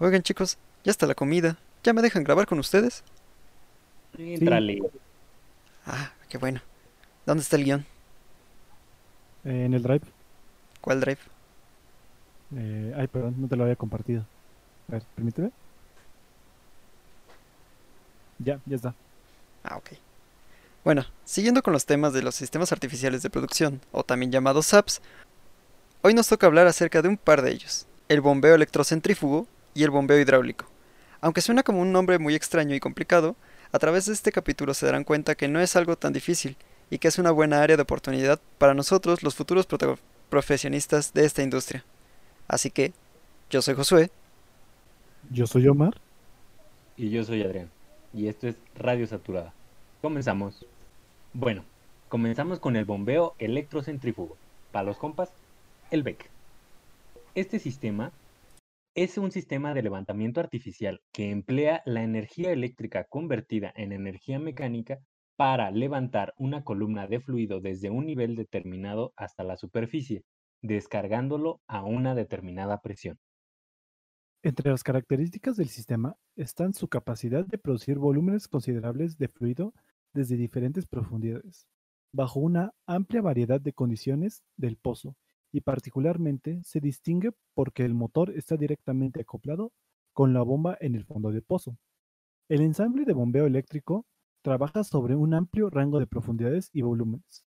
Oigan chicos, ya está la comida. ¿Ya me dejan grabar con ustedes? Entrale. Ah, qué bueno. ¿Dónde está el guion? Eh, en el drive. ¿Cuál drive? Eh, ay, perdón, no te lo había compartido. A ver, permíteme. Ya, ya está. Ah, ok. Bueno, siguiendo con los temas de los sistemas artificiales de producción, o también llamados SAPs, hoy nos toca hablar acerca de un par de ellos, el bombeo electrocentrífugo y el bombeo hidráulico. Aunque suena como un nombre muy extraño y complicado, a través de este capítulo se darán cuenta que no es algo tan difícil y que es una buena área de oportunidad para nosotros los futuros profesionistas de esta industria. Así que, yo soy Josué. Yo soy Omar. Y yo soy Adrián. Y esto es Radio Saturada. Comenzamos. Bueno, comenzamos con el bombeo electrocentrífugo. Para los compas, el BEC. Este sistema es un sistema de levantamiento artificial que emplea la energía eléctrica convertida en energía mecánica para levantar una columna de fluido desde un nivel determinado hasta la superficie, descargándolo a una determinada presión. Entre las características del sistema están su capacidad de producir volúmenes considerables de fluido desde diferentes profundidades, bajo una amplia variedad de condiciones del pozo, y particularmente se distingue porque el motor está directamente acoplado con la bomba en el fondo del pozo. El ensamble de bombeo eléctrico trabaja sobre un amplio rango de profundidades y volúmenes.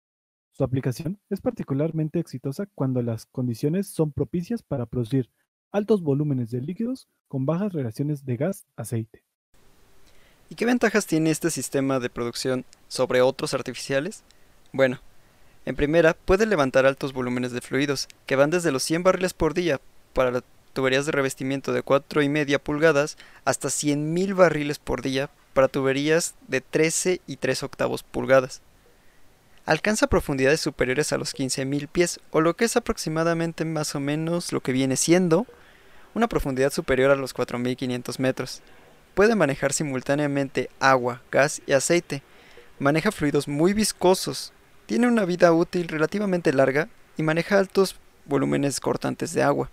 Su aplicación es particularmente exitosa cuando las condiciones son propicias para producir altos volúmenes de líquidos con bajas relaciones de gas-aceite. ¿Y qué ventajas tiene este sistema de producción sobre otros artificiales? Bueno, en primera, puede levantar altos volúmenes de fluidos, que van desde los 100 barriles por día para tuberías de revestimiento de 4,5 pulgadas hasta 100.000 barriles por día para tuberías de 13 y 3 octavos pulgadas. Alcanza profundidades superiores a los 15.000 pies, o lo que es aproximadamente más o menos lo que viene siendo una profundidad superior a los 4.500 metros. Puede manejar simultáneamente agua, gas y aceite. Maneja fluidos muy viscosos. Tiene una vida útil relativamente larga y maneja altos volúmenes cortantes de agua.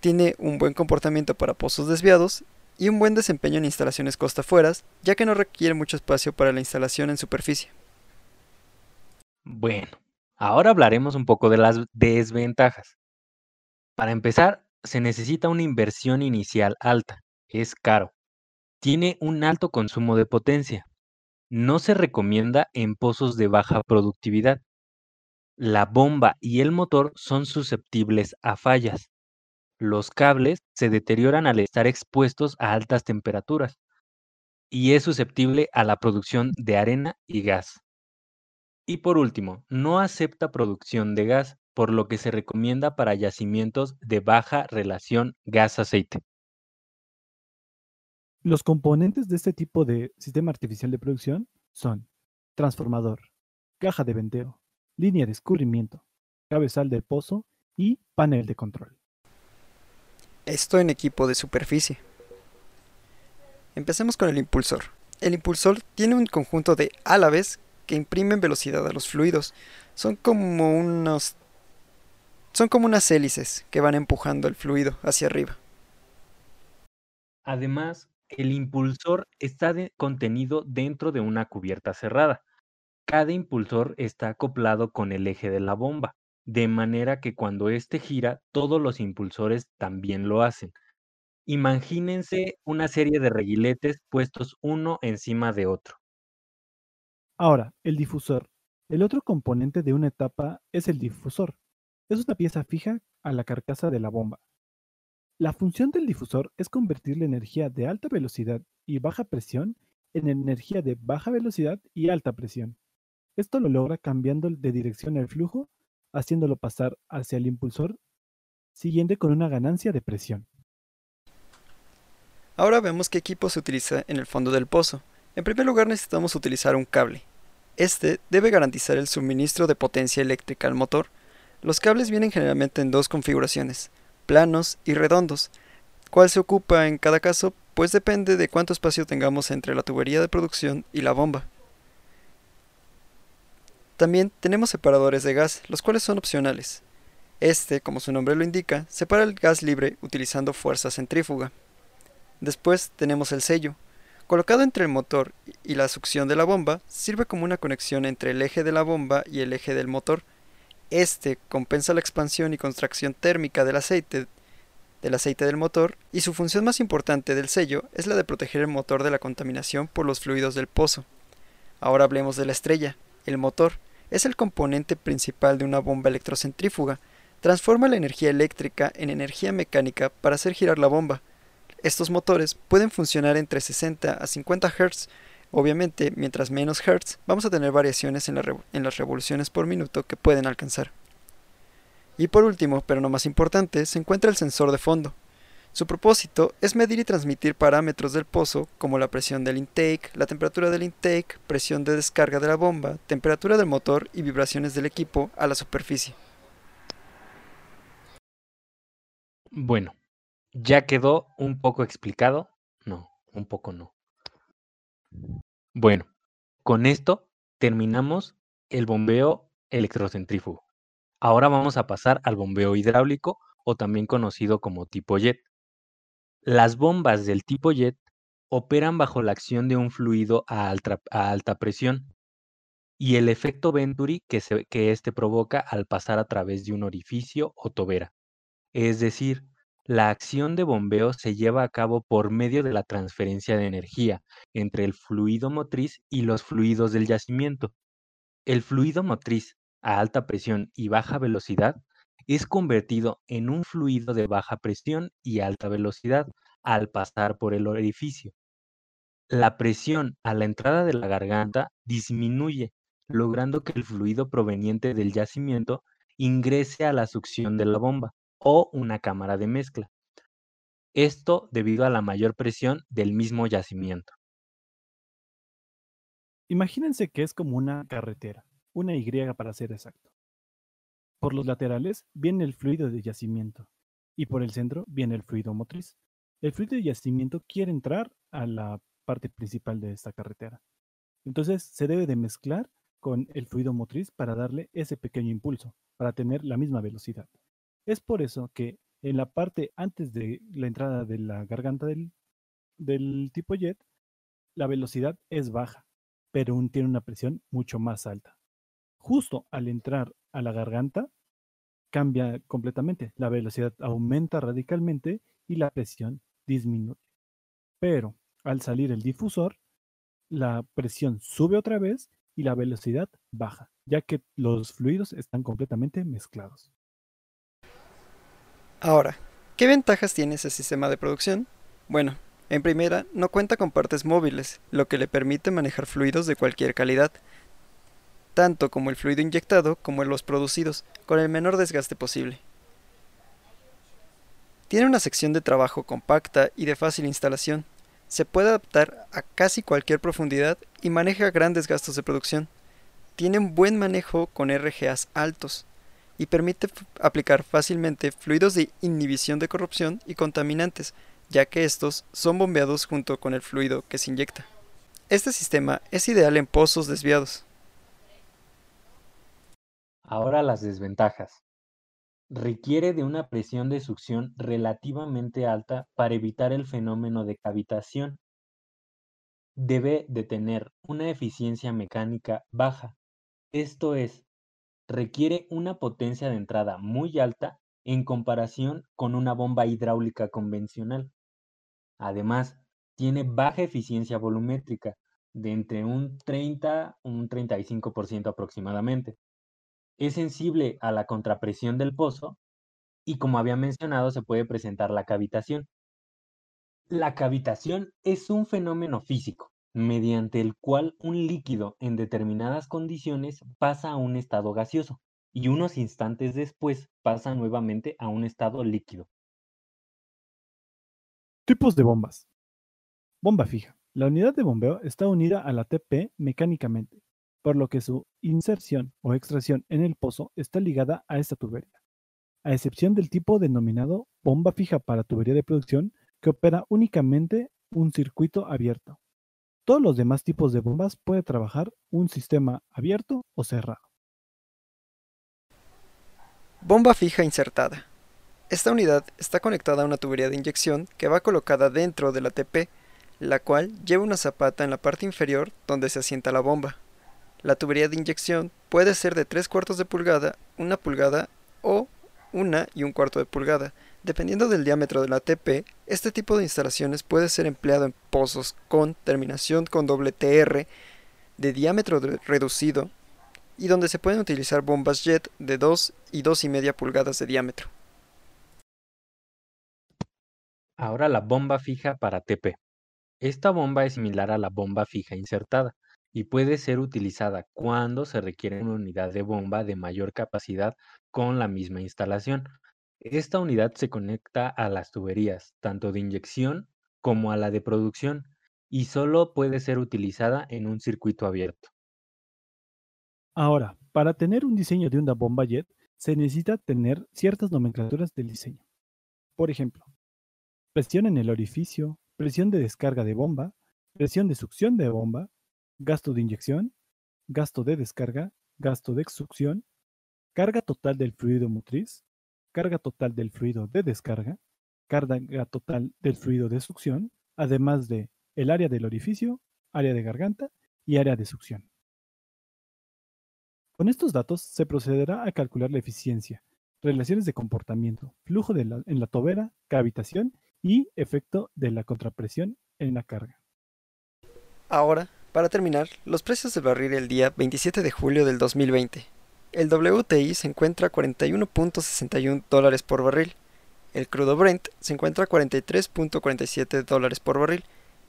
Tiene un buen comportamiento para pozos desviados y un buen desempeño en instalaciones costa-fueras, ya que no requiere mucho espacio para la instalación en superficie. Bueno, ahora hablaremos un poco de las desventajas. Para empezar, se necesita una inversión inicial alta, es caro. Tiene un alto consumo de potencia. No se recomienda en pozos de baja productividad. La bomba y el motor son susceptibles a fallas. Los cables se deterioran al estar expuestos a altas temperaturas y es susceptible a la producción de arena y gas. Y por último, no acepta producción de gas, por lo que se recomienda para yacimientos de baja relación gas-aceite. Los componentes de este tipo de sistema artificial de producción son transformador, caja de venteo, línea de escurrimiento, cabezal de pozo y panel de control. Esto en equipo de superficie. Empecemos con el impulsor. El impulsor tiene un conjunto de álabes que imprimen velocidad a los fluidos. Son como unos son como unas hélices que van empujando el fluido hacia arriba. Además, el impulsor está contenido dentro de una cubierta cerrada. Cada impulsor está acoplado con el eje de la bomba de manera que cuando éste gira, todos los impulsores también lo hacen. Imagínense una serie de reguiletes puestos uno encima de otro. Ahora, el difusor. El otro componente de una etapa es el difusor. Es una pieza fija a la carcasa de la bomba. La función del difusor es convertir la energía de alta velocidad y baja presión en energía de baja velocidad y alta presión. Esto lo logra cambiando de dirección el flujo haciéndolo pasar hacia el impulsor siguiente con una ganancia de presión. Ahora vemos qué equipo se utiliza en el fondo del pozo. En primer lugar necesitamos utilizar un cable. Este debe garantizar el suministro de potencia eléctrica al motor. Los cables vienen generalmente en dos configuraciones, planos y redondos. ¿Cuál se ocupa en cada caso? Pues depende de cuánto espacio tengamos entre la tubería de producción y la bomba. También tenemos separadores de gas, los cuales son opcionales. Este, como su nombre lo indica, separa el gas libre utilizando fuerza centrífuga. Después tenemos el sello. Colocado entre el motor y la succión de la bomba, sirve como una conexión entre el eje de la bomba y el eje del motor. Este compensa la expansión y contracción térmica del aceite del aceite del motor y su función más importante del sello es la de proteger el motor de la contaminación por los fluidos del pozo. Ahora hablemos de la estrella. El motor es el componente principal de una bomba electrocentrífuga. Transforma la energía eléctrica en energía mecánica para hacer girar la bomba. Estos motores pueden funcionar entre 60 a 50 Hz. Obviamente, mientras menos Hz, vamos a tener variaciones en, en las revoluciones por minuto que pueden alcanzar. Y por último, pero no más importante, se encuentra el sensor de fondo. Su propósito es medir y transmitir parámetros del pozo como la presión del intake, la temperatura del intake, presión de descarga de la bomba, temperatura del motor y vibraciones del equipo a la superficie. Bueno, ya quedó un poco explicado. No, un poco no. Bueno, con esto terminamos el bombeo electrocentrífugo. Ahora vamos a pasar al bombeo hidráulico o también conocido como tipo jet. Las bombas del tipo jet operan bajo la acción de un fluido a alta, presión y el efecto Venturi que, que éste provoca al pasar a través de un orificio o tobera. Es decir, la acción de bombeo se lleva a cabo por medio de la transferencia de energía entre el fluido motriz y los fluidos del yacimiento. El fluido motriz a alta presión y baja velocidad es convertido en un fluido de baja presión y alta velocidad al pasar por el orificio. La presión a la entrada de la garganta disminuye, logrando que el fluido proveniente del yacimiento ingrese a la succión de la bomba o una cámara de mezcla. Esto debido a la mayor presión del mismo yacimiento. Imagínense que es como una carretera una Y para ser exacto. Por los laterales viene el fluido de yacimiento y por el centro viene el fluido motriz. El fluido de yacimiento quiere entrar a la parte principal de esta carretera. Entonces se debe de mezclar con el fluido motriz para darle ese pequeño impulso, para tener la misma velocidad. Es por eso que en la parte antes de la entrada de la garganta del, tipo jet, la velocidad es baja, pero tiene una presión mucho más alta justo al entrar a la garganta, cambia completamente. La velocidad aumenta radicalmente y la presión disminuye. Pero al salir el difusor, la presión sube otra vez y la velocidad baja, ya que los fluidos están completamente mezclados. Ahora, ¿qué ventajas tiene ese sistema de producción? Bueno, en primera, no cuenta con partes móviles, lo que le permite manejar fluidos de cualquier calidad, tanto como el fluido inyectado como los producidos, con el menor desgaste posible. Tiene una sección de trabajo compacta y de fácil instalación. Se puede adaptar a casi cualquier profundidad y maneja grandes gastos de producción. Tiene un buen manejo con RGAs altos y permite aplicar fácilmente fluidos de inhibición de corrupción y contaminantes, ya que estos son bombeados junto con el fluido que se inyecta. Este sistema es ideal en pozos desviados. Ahora las desventajas. Requiere de una presión de succión relativamente alta para evitar el fenómeno de cavitación. Debe de tener una eficiencia mecánica baja, esto es, requiere una potencia de entrada muy alta en comparación con una bomba hidráulica convencional. Además, tiene baja eficiencia volumétrica, de entre un 30 a un 35% aproximadamente es sensible a la contrapresión del pozo y como había mencionado se puede presentar la cavitación. La cavitación es un fenómeno físico mediante el cual un líquido en determinadas condiciones pasa a un estado gaseoso y unos instantes después pasa nuevamente a un estado líquido. Tipos de bombas. Bomba fija. La unidad de bombeo está unida a la TP mecánicamente por lo que su inserción o extracción en el pozo está ligada a esta tubería, a excepción del tipo denominado bomba fija para tubería de producción que opera únicamente un circuito abierto. Todos los demás tipos de bombas puede trabajar un sistema abierto o cerrado. Bomba fija insertada. Esta unidad está conectada a una tubería de inyección que va colocada dentro de la TP, la cual lleva una zapata en la parte inferior donde se asienta la bomba. La tubería de inyección puede ser de 3 cuartos de pulgada, una pulgada o una y un cuarto de pulgada. Dependiendo del diámetro de la TP, este tipo de instalaciones puede ser empleado en pozos con terminación con doble TR de diámetro reducido y donde se pueden utilizar bombas jet de 2 y 2,5 pulgadas de diámetro. Ahora la bomba fija para TP. Esta bomba es similar a la bomba fija insertada y puede ser utilizada cuando se requiere una unidad de bomba de mayor capacidad con la misma instalación. Esta unidad se conecta a las tuberías, tanto de inyección como a la de producción, y solo puede ser utilizada en un circuito abierto. Ahora, para tener un diseño de una bomba jet, se necesita tener ciertas nomenclaturas del diseño. Por ejemplo, presión en el orificio, presión de descarga de bomba, presión de succión de bomba, gasto de inyección, gasto de descarga, gasto de succión, carga total del fluido motriz, carga total del fluido de descarga, carga total del fluido de succión, además de el área del orificio, área de garganta y área de succión. Con estos datos se procederá a calcular la eficiencia, relaciones de comportamiento, flujo en la tobera, cavitación y efecto de la contrapresión en la carga. Ahora, para terminar, los precios del barril el día 27 de julio del 2020. El WTI se encuentra a 41.61 dólares por barril. El crudo Brent se encuentra a 43.47 dólares por barril.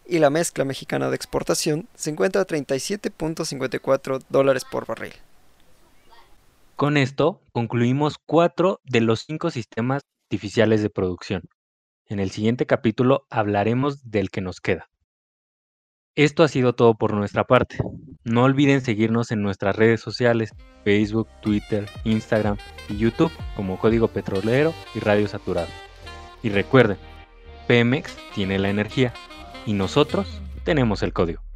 Y la mezcla mexicana de exportación se encuentra a 37.54 dólares por barril. Con esto concluimos cuatro de los cinco sistemas artificiales de producción. En el siguiente capítulo hablaremos del que nos queda. Esto ha sido todo por nuestra parte. No olviden seguirnos en nuestras redes sociales, Facebook, Twitter, Instagram y YouTube como Código Petrolero y Radio Saturado. Y recuerden, Pemex tiene la energía y nosotros tenemos el código.